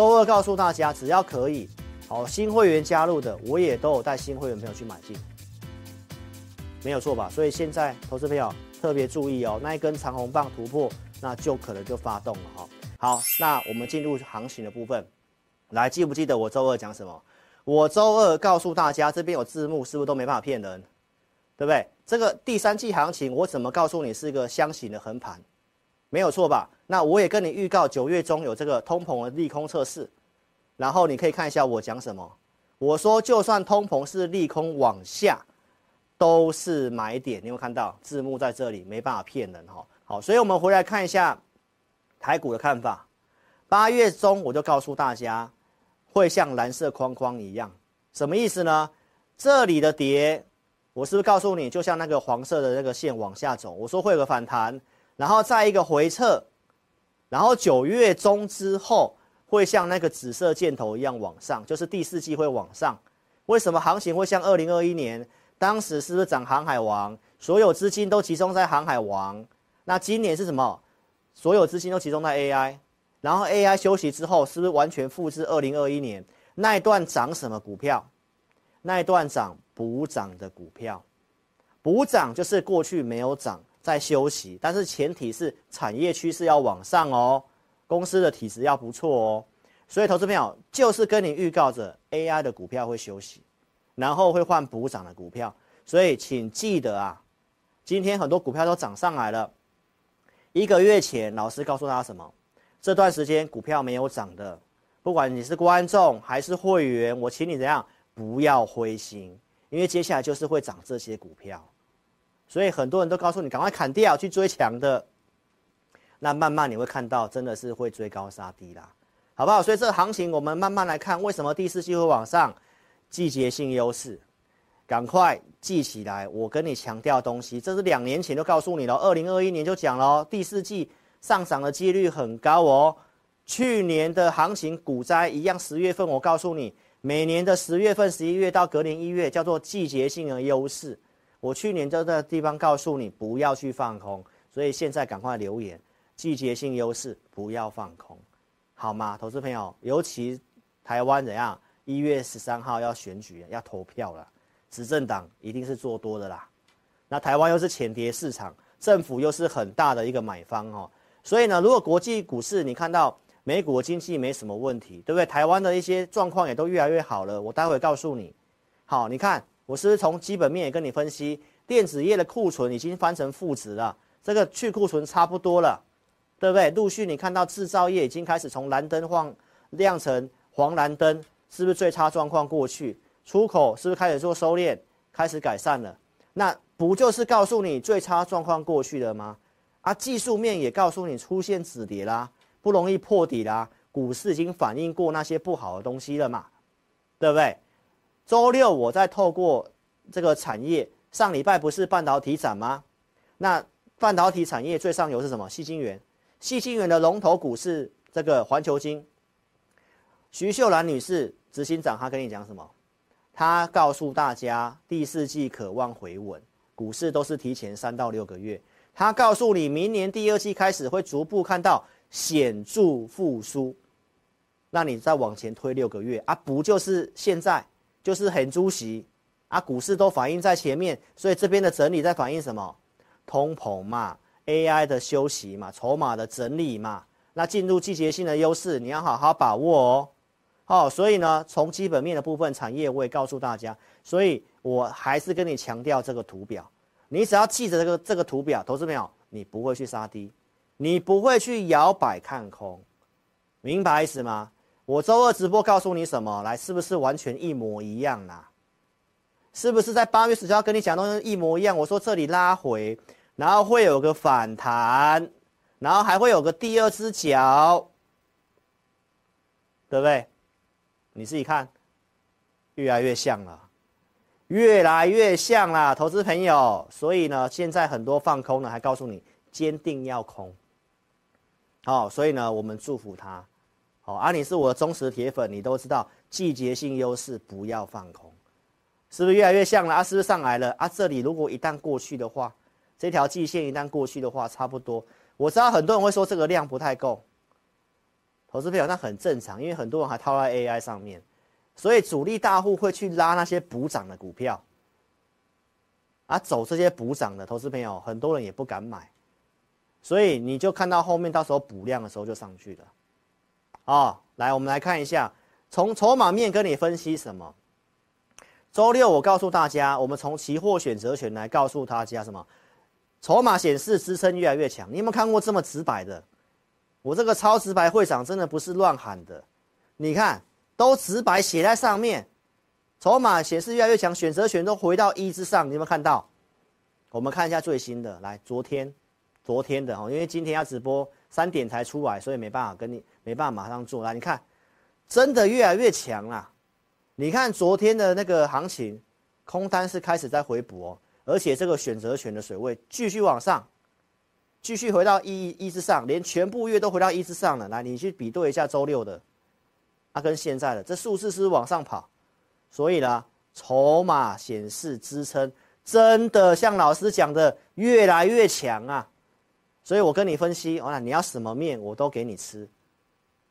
周二告诉大家，只要可以，好，新会员加入的，我也都有带新会员朋友去买进，没有错吧？所以现在投资朋友特别注意哦，那一根长红棒突破，那就可能就发动了哈。好，那我们进入行情的部分，来，记不记得我周二讲什么？我周二告诉大家，这边有字幕，是不是都没办法骗人？对不对？这个第三季行情，我怎么告诉你是一个箱型的横盘？没有错吧？那我也跟你预告，九月中有这个通膨的利空测试，然后你可以看一下我讲什么。我说，就算通膨是利空往下，都是买点。你有看到字幕在这里？没办法骗人哈。好，所以我们回来看一下台股的看法。八月中我就告诉大家，会像蓝色框框一样，什么意思呢？这里的跌，我是不是告诉你，就像那个黄色的那个线往下走？我说会有个反弹。然后再一个回撤，然后九月中之后会像那个紫色箭头一样往上，就是第四季会往上。为什么行情会像二零二一年？当时是不是涨航海王？所有资金都集中在航海王。那今年是什么？所有资金都集中在 AI。然后 AI 休息之后，是不是完全复制二零二一年那一段涨什么股票？那一段涨补涨的股票，补涨就是过去没有涨。在休息，但是前提是产业趋势要往上哦，公司的体质要不错哦，所以投资朋友就是跟你预告着 AI 的股票会休息，然后会换补涨的股票，所以请记得啊，今天很多股票都涨上来了。一个月前老师告诉大家什么？这段时间股票没有涨的，不管你是观众还是会员，我请你怎样不要灰心，因为接下来就是会涨这些股票。所以很多人都告诉你赶快砍掉去追强的，那慢慢你会看到真的是会追高杀低啦，好不好？所以这个行情我们慢慢来看，为什么第四季会往上？季节性优势，赶快记起来。我跟你强调东西，这是两年前就告诉你了，二零二一年就讲了，第四季上涨的几率很高哦。去年的行情股灾一样，十月份我告诉你，每年的十月份、十一月到隔年一月叫做季节性的优势。我去年就在地方告诉你不要去放空，所以现在赶快留言，季节性优势不要放空，好吗？投资朋友，尤其台湾怎样？一月十三号要选举，要投票了，执政党一定是做多的啦。那台湾又是浅跌市场，政府又是很大的一个买方哦，所以呢，如果国际股市你看到美国经济没什么问题，对不对？台湾的一些状况也都越来越好了，我待会告诉你。好，你看。我是不是从基本面也跟你分析，电子业的库存已经翻成负值了，这个去库存差不多了，对不对？陆续你看到制造业已经开始从蓝灯换亮成黄蓝灯，是不是最差状况过去？出口是不是开始做收敛，开始改善了？那不就是告诉你最差状况过去了吗？啊，技术面也告诉你出现止跌啦，不容易破底啦，股市已经反映过那些不好的东西了嘛，对不对？周六我再透过这个产业，上礼拜不是半导体展吗？那半导体产业最上游是什么？矽晶圆，矽晶圆的龙头股是这个环球晶。徐秀兰女士执行长，她跟你讲什么？她告诉大家，第四季可望回稳，股市都是提前三到六个月。她告诉你，明年第二季开始会逐步看到显著复苏。那你再往前推六个月啊，不就是现在？就是很猪席啊，股市都反映在前面，所以这边的整理在反映什么？通膨嘛，AI 的休息嘛，筹码的整理嘛。那进入季节性的优势，你要好好把握哦。好、哦，所以呢，从基本面的部分，产业我也告诉大家，所以我还是跟你强调这个图表，你只要记着这个这个图表，投资没有？你不会去杀低，你不会去摇摆看空，明白意思吗？我周二直播告诉你什么？来，是不是完全一模一样啦？是不是在八月十九号跟你讲的东西一模一样？我说这里拉回，然后会有个反弹，然后还会有个第二只脚，对不对？你自己看，越来越像了，越来越像啦，投资朋友。所以呢，现在很多放空呢，还告诉你坚定要空。好，所以呢，我们祝福他。好，啊，你是我的忠实铁粉，你都知道季节性优势不要放空，是不是越来越像了啊？是不是上来了啊？这里如果一旦过去的话，这条季线一旦过去的话，差不多。我知道很多人会说这个量不太够，投资朋友那很正常，因为很多人还套在 AI 上面，所以主力大户会去拉那些补涨的股票，啊，走这些补涨的投资朋友，很多人也不敢买，所以你就看到后面到时候补量的时候就上去了，哦，来，我们来看一下，从筹码面跟你分析什么。周六我告诉大家，我们从期货选择权来告诉大家什么？筹码显示支撑越来越强。你有没有看过这么直白的？我这个超直白会长真的不是乱喊的，你看都直白写在上面。筹码显示越来越强，选择权都回到一之上，你有没有看到？我们看一下最新的，来，昨天，昨天的哦，因为今天要直播三点才出来，所以没办法跟你没办法马上做。来，你看，真的越来越强啦。你看昨天的那个行情，空单是开始在回补哦，而且这个选择权的水位继续往上，继续回到一一之上，连全部月都回到一之上了。来，你去比对一下周六的，啊，跟现在的这数字是往上跑？所以呢，筹码显示支撑真的像老师讲的越来越强啊。所以我跟你分析，哦，你要什么面我都给你吃，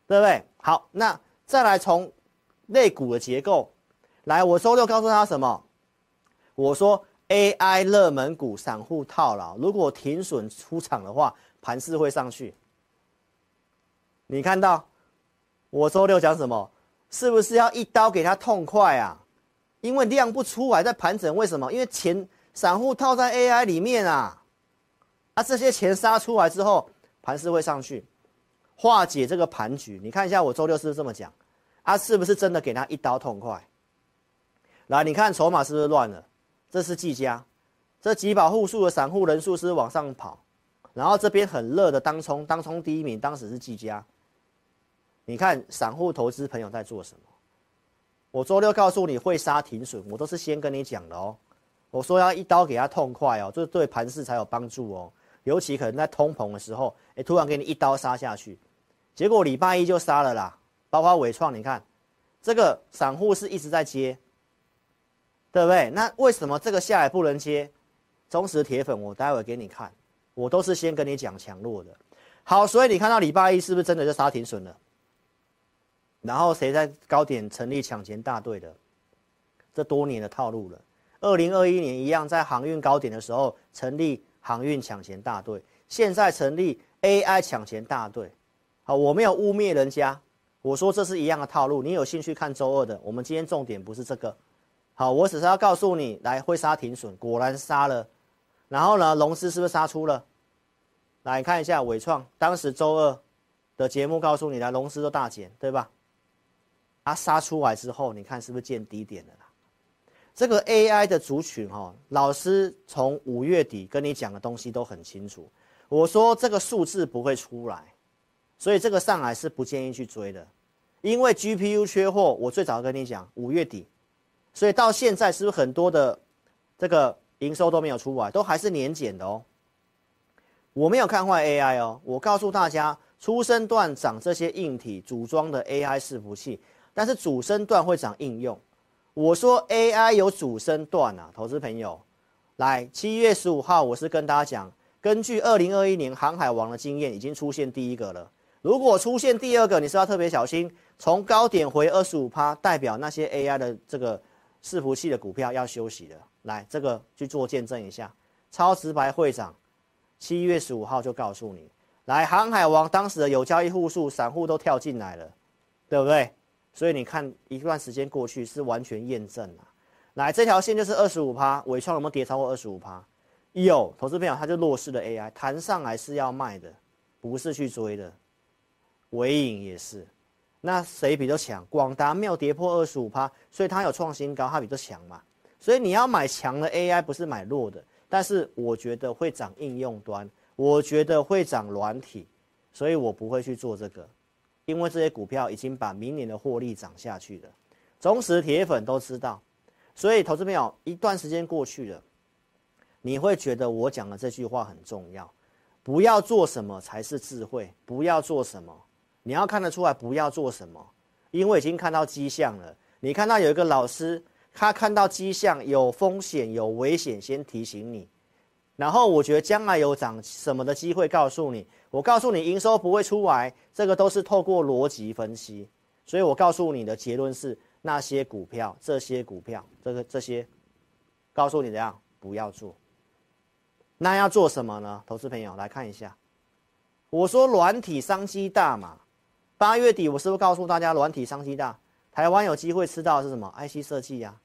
对不对？好，那再来从。类股的结构，来，我周六告诉他什么？我说 AI 热门股散户套牢，如果停损出场的话，盘势会上去。你看到我周六讲什么？是不是要一刀给他痛快啊？因为量不出来在盘整，为什么？因为钱散户套在 AI 里面啊，啊，这些钱杀出来之后，盘势会上去，化解这个盘局。你看一下我周六是不是这么讲？他、啊、是不是真的给他一刀痛快？来，你看筹码是不是乱了？这是技嘉，这几把户数的散户人数是，往上跑，然后这边很热的当冲，当冲第一名当时是技嘉。你看散户投资朋友在做什么？我周六告诉你会杀停损，我都是先跟你讲的哦。我说要一刀给他痛快哦，这对盘势才有帮助哦。尤其可能在通膨的时候，哎，突然给你一刀杀下去，结果礼拜一就杀了啦。包括伟创，你看，这个散户是一直在接，对不对？那为什么这个下来不能接？忠实铁粉，我待会给你看，我都是先跟你讲强弱的。好，所以你看到礼拜一是不是真的就杀停损了？然后谁在高点成立抢钱大队的？这多年的套路了。二零二一年一样，在航运高点的时候成立航运抢钱大队，现在成立 AI 抢钱大队。好，我没有污蔑人家。我说这是一样的套路，你有兴趣看周二的？我们今天重点不是这个，好，我只是要告诉你，来会杀停损，果然杀了，然后呢，龙狮是不是杀出了？来看一下伟创，当时周二的节目告诉你，来龙狮都大减，对吧？它杀出来之后，你看是不是见低点了？这个 AI 的族群哈，老师从五月底跟你讲的东西都很清楚，我说这个数字不会出来。所以这个上来是不建议去追的，因为 GPU 缺货，我最早跟你讲五月底，所以到现在是不是很多的这个营收都没有出来，都还是年减的哦。我没有看坏 AI 哦，我告诉大家，初生段涨这些硬体组装的 AI 伺服器，但是主升段会涨应用。我说 AI 有主升段啊，投资朋友，来七月十五号，我是跟大家讲，根据二零二一年航海王的经验，已经出现第一个了。如果出现第二个，你是要特别小心。从高点回二十五趴，代表那些 AI 的这个伺服器的股票要休息了。来，这个去做见证一下。超直白会长，七月十五号就告诉你。来，航海王当时的有交易户数，散户都跳进来了，对不对？所以你看一段时间过去是完全验证了。来，这条线就是二十五趴，尾创有没有跌超过二十五趴？有，投资朋友他就弱势的 AI，弹上来是要卖的，不是去追的。尾影也是，那谁比较强？广达没有跌破二十五趴，所以它有创新高，它比较强嘛。所以你要买强的 AI，不是买弱的。但是我觉得会涨应用端，我觉得会涨软体，所以我不会去做这个，因为这些股票已经把明年的获利涨下去了。忠实铁粉都知道，所以投资朋友一段时间过去了，你会觉得我讲的这句话很重要，不要做什么才是智慧，不要做什么。你要看得出来不要做什么，因为已经看到迹象了。你看到有一个老师，他看到迹象有风险、有危险，先提醒你。然后我觉得将来有涨什么的机会，告诉你，我告诉你营收不会出来，这个都是透过逻辑分析，所以我告诉你的结论是那些股票，这些股票，这个这些，告诉你怎样不要做。那要做什么呢？投资朋友来看一下，我说软体商机大嘛，八月底我是不是告诉大家软体商机大？台湾有机会吃到是什么？IC 设计呀，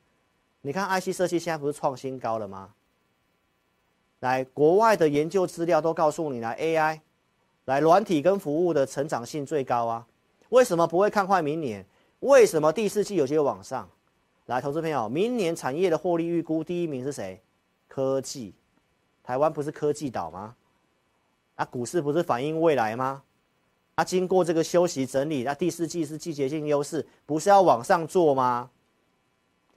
你看 IC 设计现在不是创新高了吗？来，国外的研究资料都告诉你，来 AI，来软体跟服务的成长性最高啊。为什么不会看坏明年？为什么第四季有些往上？来，投资朋友，明年产业的获利预估第一名是谁？科技，台湾不是科技岛吗？啊，股市不是反映未来吗？啊，经过这个休息整理，那、第四季是季节性优势，不是要往上做吗？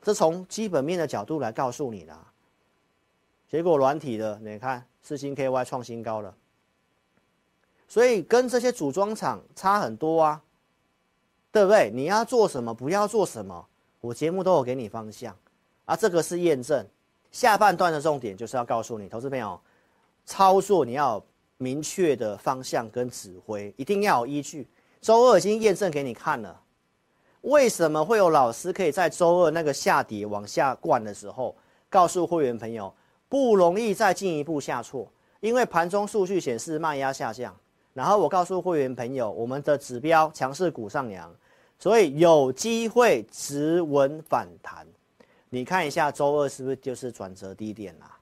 这从基本面的角度来告诉你的。结果软体的，你看四星 KY 创新高了，所以跟这些组装厂差很多啊，对不对？你要做什么，不要做什么，我节目都有给你方向啊。这个是验证，下半段的重点就是要告诉你，投资朋友，操作你要明确的方向跟指挥，一定要有依据。周二已经验证给你看了，为什么会有老师可以在周二那个下跌往下灌的时候，告诉会员朋友？不容易再进一步下挫，因为盘中数据显示卖压下降。然后我告诉会员朋友，我们的指标强势股上扬，所以有机会止稳反弹。你看一下周二是不是就是转折低点啦？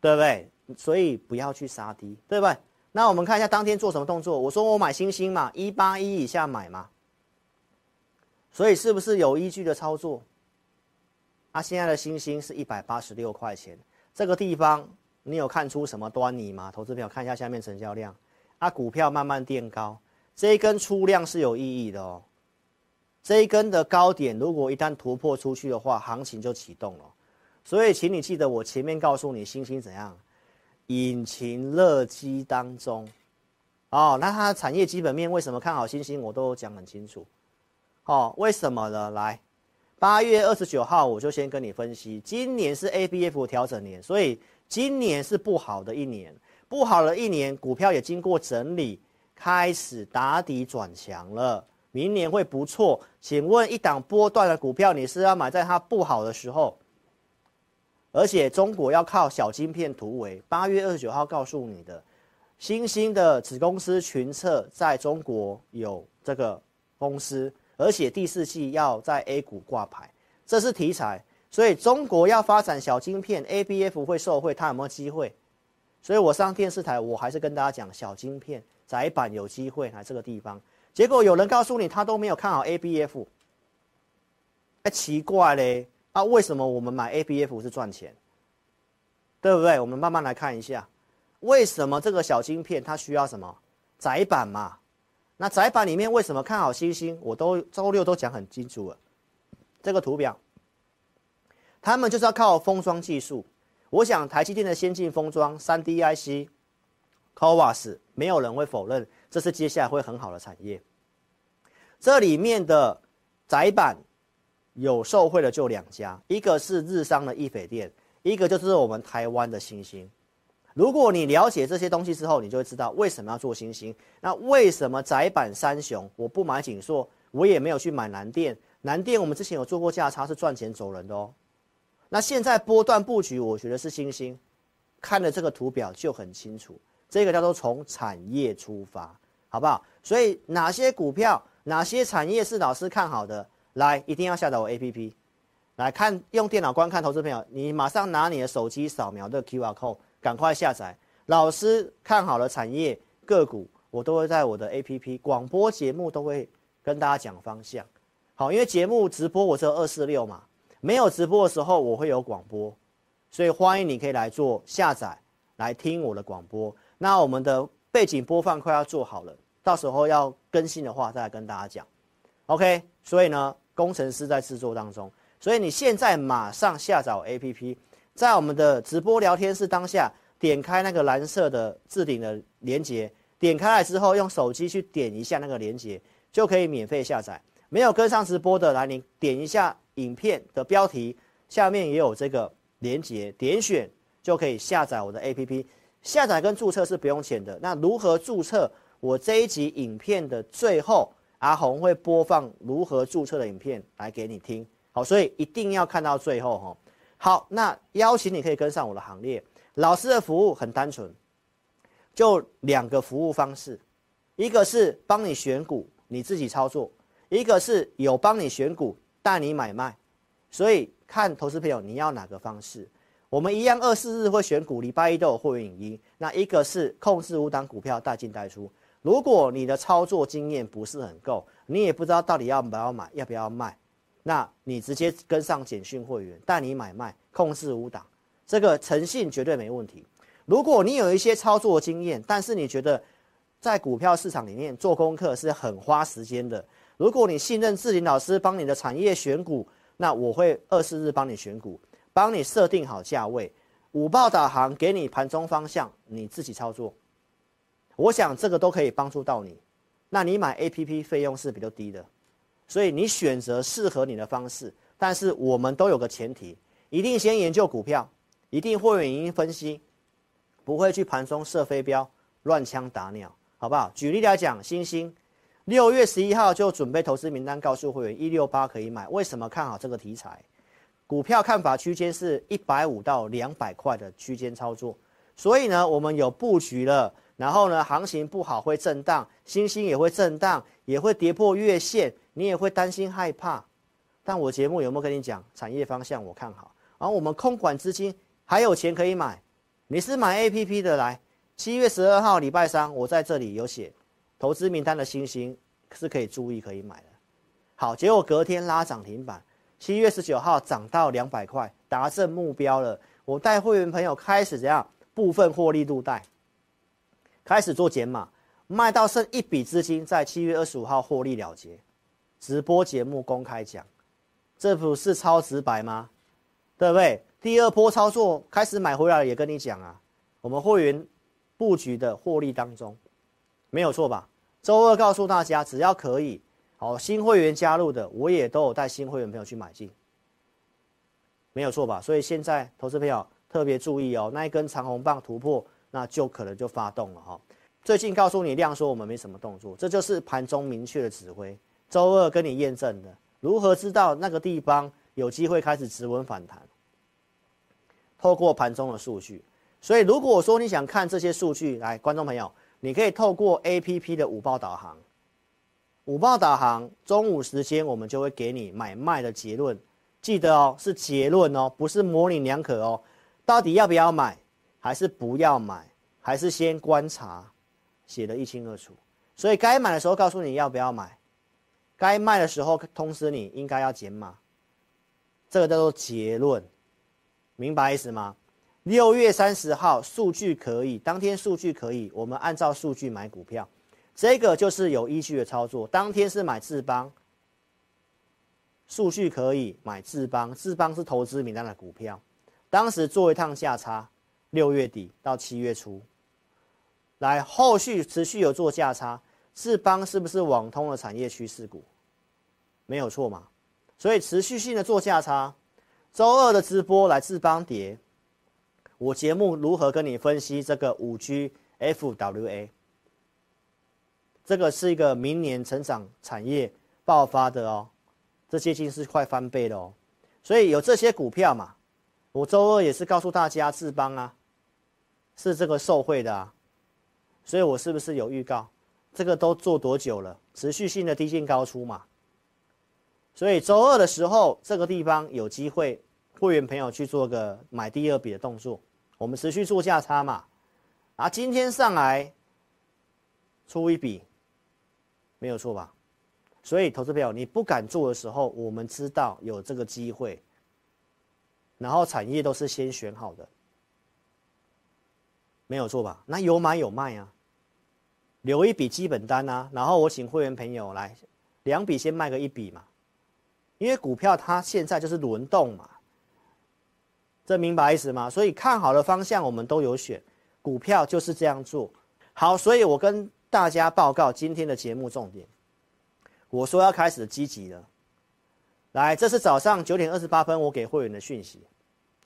对不对？所以不要去杀低，对不对？那我们看一下当天做什么动作。我说我买星星嘛，一八一以下买嘛。所以是不是有依据的操作？啊，现在的星星是一百八十六块钱。这个地方你有看出什么端倪吗？投资朋友看一下下面成交量，啊，股票慢慢垫高，这一根出量是有意义的哦。这一根的高点如果一旦突破出去的话，行情就启动了。所以，请你记得我前面告诉你，星星怎样，引擎热机当中，哦，那它的产业基本面为什么看好星星，我都讲很清楚。哦，为什么呢？来。八月二十九号，我就先跟你分析，今年是 ABF 调整年，所以今年是不好的一年，不好的一年，股票也经过整理，开始打底转强了，明年会不错。请问一档波段的股票，你是要买在它不好的时候？而且中国要靠小晶片突围，八月二十九号告诉你的，新兴的子公司群策在中国有这个公司。而且第四季要在 A 股挂牌，这是题材，所以中国要发展小晶片，ABF 会受惠，它有没有机会？所以我上电视台，我还是跟大家讲，小晶片窄板有机会来这个地方。结果有人告诉你，他都没有看好 ABF，哎，奇怪嘞，啊，为什么我们买 ABF 是赚钱？对不对？我们慢慢来看一下，为什么这个小晶片它需要什么窄板嘛？那载板里面为什么看好星星？我都周六都讲很清楚了。这个图表，他们就是要靠封装技术。我想台积电的先进封装、三 D IC、CoWAS，没有人会否认这是接下来会很好的产业。这里面的载板有受惠的就两家，一个是日商的易斐电，一个就是我们台湾的星星。如果你了解这些东西之后，你就会知道为什么要做星星。那为什么窄板三雄我不买景硕，我也没有去买南电。南电我们之前有做过价差，是赚钱走人的哦。那现在波段布局，我觉得是星星。看了这个图表就很清楚，这个叫做从产业出发，好不好？所以哪些股票、哪些产业是老师看好的，来一定要下载我 APP，来看用电脑观看投资朋友，你马上拿你的手机扫描这个 QR code。赶快下载，老师看好了产业个股，我都会在我的 APP 广播节目都会跟大家讲方向。好，因为节目直播我只有二四六嘛，没有直播的时候我会有广播，所以欢迎你可以来做下载来听我的广播。那我们的背景播放快要做好了，到时候要更新的话再来跟大家讲。OK，所以呢，工程师在制作当中，所以你现在马上下载 APP。在我们的直播聊天室当下，点开那个蓝色的置顶的连接，点开来之后，用手机去点一下那个连接，就可以免费下载。没有跟上直播的，来你点一下影片的标题，下面也有这个连接，点选就可以下载我的 APP。下载跟注册是不用钱的。那如何注册？我这一集影片的最后，阿红会播放如何注册的影片来给你听。好，所以一定要看到最后哈。好，那邀请你可以跟上我的行列。老师的服务很单纯，就两个服务方式，一个是帮你选股，你自己操作；一个是有帮你选股，带你买卖。所以看投资朋友你要哪个方式。我们一样，二四日会选股，礼拜一都有会员影音。那一个是控制五档股票带进带出。如果你的操作经验不是很够，你也不知道到底要不要买，要不要卖，那你直接跟上简讯会员，带你买卖，控制五档，这个诚信绝对没问题。如果你有一些操作经验，但是你觉得在股票市场里面做功课是很花时间的，如果你信任志林老师帮你的产业选股，那我会二四日帮你选股。帮你设定好价位，五报导航给你盘中方向，你自己操作。我想这个都可以帮助到你。那你买 APP 费用是比较低的，所以你选择适合你的方式。但是我们都有个前提，一定先研究股票，一定会有原因分析，不会去盘中射飞镖、乱枪打鸟，好不好？举例来讲，星星六月十一号就准备投资名单告诉会员一六八可以买，为什么看好这个题材？股票看法区间是一百五到两百块的区间操作，所以呢，我们有布局了。然后呢，行情不好会震荡，星星也会震荡，也会跌破月线，你也会担心害怕。但我节目有没有跟你讲产业方向？我看好。然后我们空管资金还有钱可以买。你是买 APP 的来，七月十二号礼拜三，我在这里有写投资名单的星星是可以注意可以买的。好，结果隔天拉涨停板。七月十九号涨到两百块，达成目标了。我带会员朋友开始怎样？部分获利入袋，开始做减码，卖到剩一笔资金，在七月二十五号获利了结。直播节目公开讲，这不是超直白吗？对不对？第二波操作开始买回来，也跟你讲啊，我们会员布局的获利当中，没有错吧？周二告诉大家，只要可以。好，新会员加入的，我也都有带新会员朋友去买进，没有错吧？所以现在投资朋友特别注意哦，那一根长红棒突破，那就可能就发动了哈。最近告诉你量说我们没什么动作，这就是盘中明确的指挥。周二跟你验证的，如何知道那个地方有机会开始止稳反弹？透过盘中的数据。所以如果说你想看这些数据，来，观众朋友，你可以透过 APP 的午报导航。午报导航，中午时间我们就会给你买卖的结论，记得哦，是结论哦，不是模棱两可哦。到底要不要买，还是不要买，还是先观察，写得一清二楚。所以该买的时候告诉你要不要买，该卖的时候通知你应该要减码，这个叫做结论，明白意思吗？六月三十号数据可以，当天数据可以，我们按照数据买股票。这个就是有依据的操作，当天是买智邦，数据可以买智邦，智邦是投资名单的股票，当时做一趟价差，六月底到七月初，来后续持续有做价差，智邦是不是网通的产业趋势股？没有错嘛，所以持续性的做价差，周二的直播来智邦跌，我节目如何跟你分析这个五 G FWA？这个是一个明年成长产业爆发的哦，这接近是快翻倍的哦，所以有这些股票嘛，我周二也是告诉大家智邦啊，是这个受惠的啊，所以我是不是有预告？这个都做多久了？持续性的低进高出嘛，所以周二的时候，这个地方有机会，会员朋友去做个买第二笔的动作，我们持续做价差嘛，啊，今天上来出一笔。没有错吧？所以投资朋友你不敢做的时候，我们知道有这个机会，然后产业都是先选好的，没有错吧？那有买有卖啊，留一笔基本单啊，然后我请会员朋友来两笔先卖个一笔嘛，因为股票它现在就是轮动嘛，这明白意思吗？所以看好的方向我们都有选，股票就是这样做好，所以我跟。大家报告今天的节目重点。我说要开始积极了。来，这是早上九点二十八分我给会员的讯息。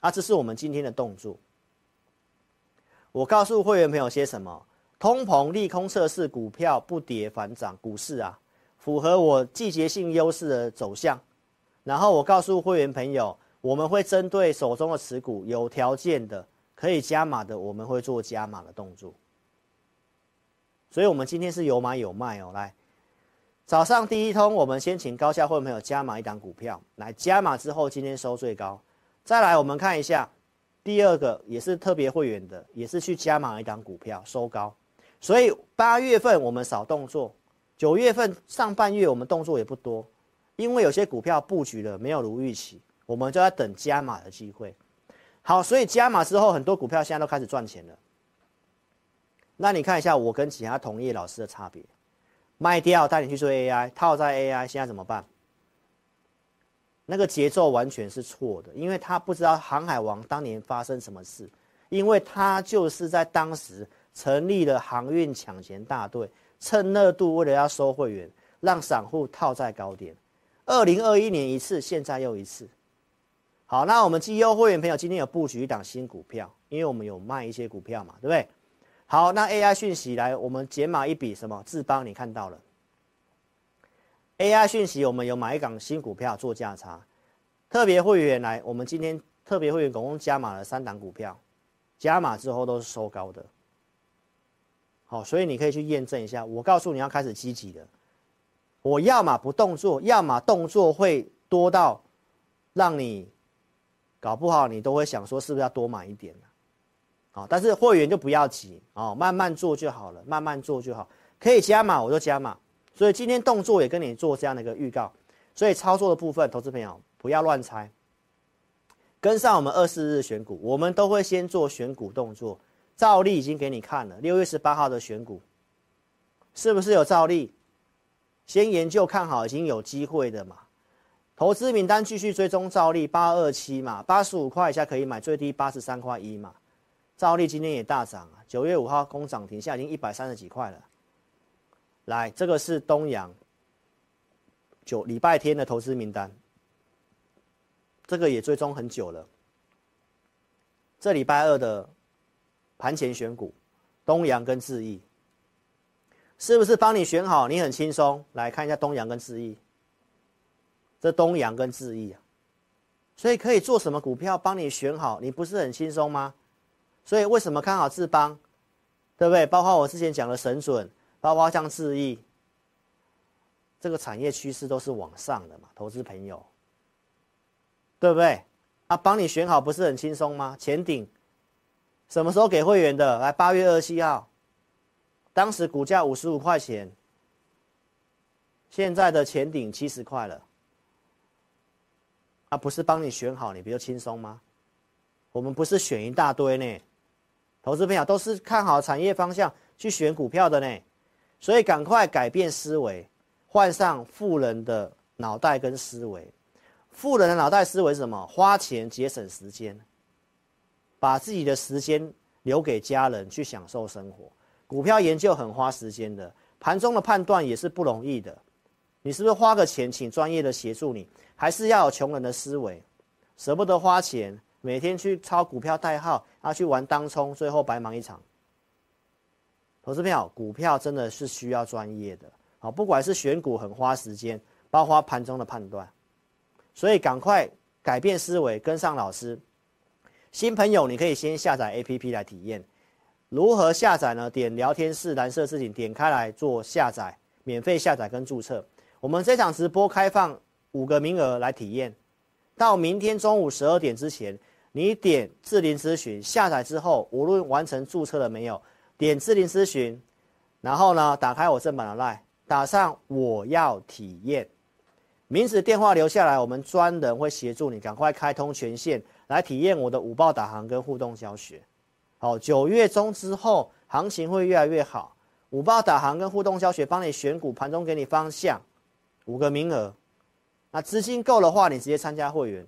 啊，这是我们今天的动作。我告诉会员朋友些什么？通膨利空测试，股票不跌反涨，股市啊，符合我季节性优势的走向。然后我告诉会员朋友，我们会针对手中的持股，有条件的可以加码的，我们会做加码的动作。所以，我们今天是有买有卖哦。来，早上第一通，我们先请高价会朋友加码一档股票，来加码之后，今天收最高。再来，我们看一下第二个，也是特别会员的，也是去加码一档股票，收高。所以八月份我们少动作，九月份上半月我们动作也不多，因为有些股票布局了没有如预期，我们就在等加码的机会。好，所以加码之后，很多股票现在都开始赚钱了。那你看一下我跟其他同业老师的差别，卖掉带你去做 AI，套在 AI，现在怎么办？那个节奏完全是错的，因为他不知道航海王当年发生什么事，因为他就是在当时。成立了航运抢钱大队，趁热度为了要收会员，让散户套在高点。二零二一年一次，现在又一次。好，那我们绩优会员朋友今天有布局一档新股票，因为我们有卖一些股票嘛，对不对？好，那 AI 讯息来，我们减码一笔什么？智邦你看到了。AI 讯息我们有买一档新股票做价差，特别会员来，我们今天特别会员总共加码了三档股票，加码之后都是收高的。好，所以你可以去验证一下。我告诉你要开始积极的，我要么不动作，要么动作会多到让你搞不好，你都会想说是不是要多买一点呢？好，但是会员就不要急哦，慢慢做就好了，慢慢做就好。可以加码我就加码。所以今天动作也跟你做这样的一个预告。所以操作的部分，投资朋友不要乱猜，跟上我们二四日选股，我们都会先做选股动作。照例已经给你看了，六月十八号的选股，是不是有照例？先研究看好已经有机会的嘛？投资名单继续追踪照例八二七嘛，八十五块以下可以买，最低八十三块一嘛。照例今天也大涨啊，九月五号攻涨停，现在已经一百三十几块了。来，这个是东阳九礼拜天的投资名单，这个也追踪很久了。这礼拜二的。盘前选股，东阳跟智易，是不是帮你选好？你很轻松。来看一下东阳跟智易，这东阳跟智易啊，所以可以做什么股票帮你选好？你不是很轻松吗？所以为什么看好智邦？对不对？包括我之前讲的神准，包括像智易，这个产业趋势都是往上的嘛，投资朋友，对不对？啊，帮你选好不是很轻松吗？前顶。什么时候给会员的？来，八月二十七号，当时股价五十五块钱，现在的前顶七十块了。啊，不是帮你选好，你比较轻松吗？我们不是选一大堆呢，投资朋友都是看好产业方向去选股票的呢，所以赶快改变思维，换上富人的脑袋跟思维。富人的脑袋思维是什么？花钱节省时间。把自己的时间留给家人去享受生活。股票研究很花时间的，盘中的判断也是不容易的。你是不是花个钱请专业的协助你？还是要有穷人的思维，舍不得花钱，每天去抄股票代号，要去玩当冲，最后白忙一场。投资票，股票真的是需要专业的。好，不管是选股很花时间，包括盘中的判断，所以赶快改变思维，跟上老师。新朋友，你可以先下载 APP 来体验。如何下载呢？点聊天室蓝色字体，点开来做下载，免费下载跟注册。我们这场直播开放五个名额来体验，到明天中午十二点之前，你点智霖咨询下载之后，无论完成注册了没有，点智霖咨询，然后呢，打开我正版的 LINE，打上我要体验，名字电话留下来，我们专人会协助你，赶快开通权限。来体验我的五报导航跟互动教学，好，九月中之后行情会越来越好。五报导航跟互动教学帮你选股，盘中给你方向，五个名额。那资金够的话，你直接参加会员，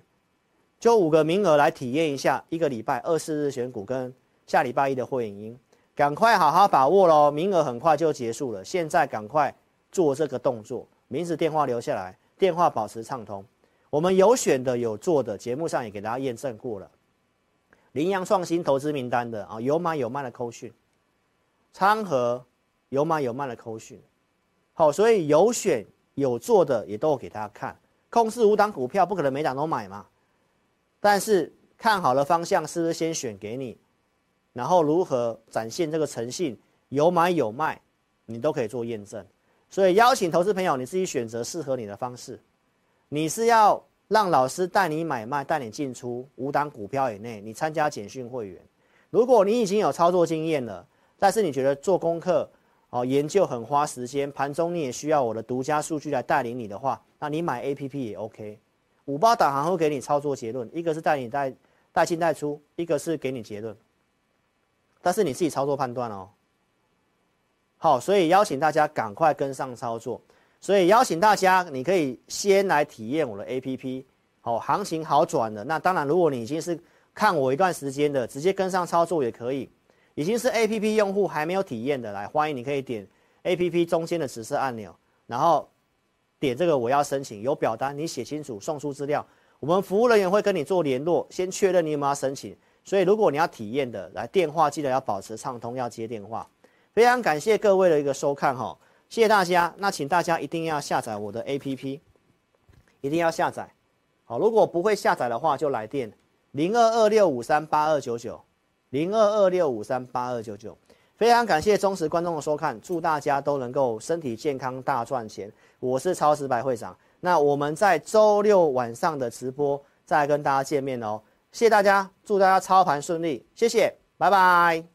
就五个名额来体验一下一个礼拜二四日选股跟下礼拜一的会员营，赶快好好把握喽，名额很快就结束了，现在赶快做这个动作，名字电话留下来，电话保持畅通。我们有选的有做的，节目上也给大家验证过了。羚羊创新投资名单的啊，有买有卖的扣讯，昌河有买有卖的扣讯，好，所以有选有做的也都给大家看。控制五档股票不可能每档都买嘛，但是看好的方向是不是先选给你，然后如何展现这个诚信，有买有卖，你都可以做验证。所以邀请投资朋友，你自己选择适合你的方式，你是要。让老师带你买卖，带你进出五档股票以内。你参加简讯会员，如果你已经有操作经验了，但是你觉得做功课哦研究很花时间，盘中你也需要我的独家数据来带领你的话，那你买 APP 也 OK。五包导航会给你操作结论，一个是带你带带进带出，一个是给你结论，但是你自己操作判断哦。好，所以邀请大家赶快跟上操作。所以邀请大家，你可以先来体验我的 APP，好，行情好转了。那当然，如果你已经是看我一段时间的，直接跟上操作也可以。已经是 APP 用户还没有体验的，来欢迎你可以点 APP 中间的紫色按钮，然后点这个我要申请，有表单你写清楚，送出资料，我们服务人员会跟你做联络，先确认你有没有申请。所以如果你要体验的，来电话记得要保持畅通，要接电话。非常感谢各位的一个收看哈。谢谢大家，那请大家一定要下载我的 APP，一定要下载。好，如果不会下载的话，就来电零二二六五三八二九九，零二二六五三八二九九。非常感谢忠实观众的收看，祝大家都能够身体健康，大赚钱。我是超时白会长，那我们在周六晚上的直播再跟大家见面哦。谢谢大家，祝大家操盘顺利，谢谢，拜拜。